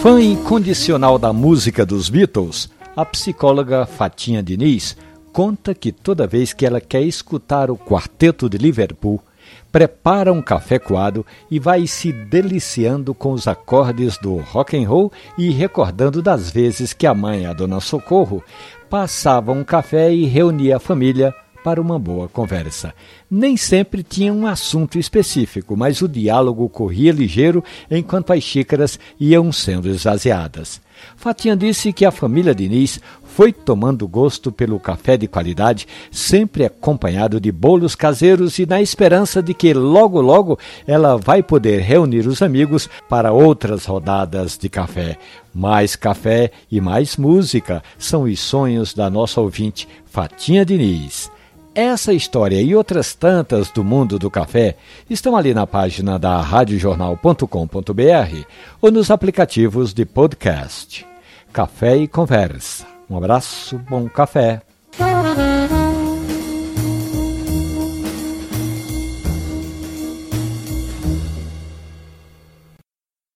Fã incondicional da música dos Beatles, a psicóloga Fatinha Diniz conta que toda vez que ela quer escutar o quarteto de Liverpool, prepara um café coado e vai se deliciando com os acordes do rock and roll e recordando das vezes que a mãe, a dona Socorro, passava um café e reunia a família para uma boa conversa. Nem sempre tinha um assunto específico, mas o diálogo corria ligeiro enquanto as xícaras iam sendo esvaziadas. Fatinha disse que a família Diniz foi tomando gosto pelo café de qualidade, sempre acompanhado de bolos caseiros e na esperança de que logo logo ela vai poder reunir os amigos para outras rodadas de café. Mais café e mais música são os sonhos da nossa ouvinte Fatinha Diniz. Essa história e outras tantas do mundo do café estão ali na página da radiojornal.com.br ou nos aplicativos de podcast. Café e Conversa. Um abraço, bom café.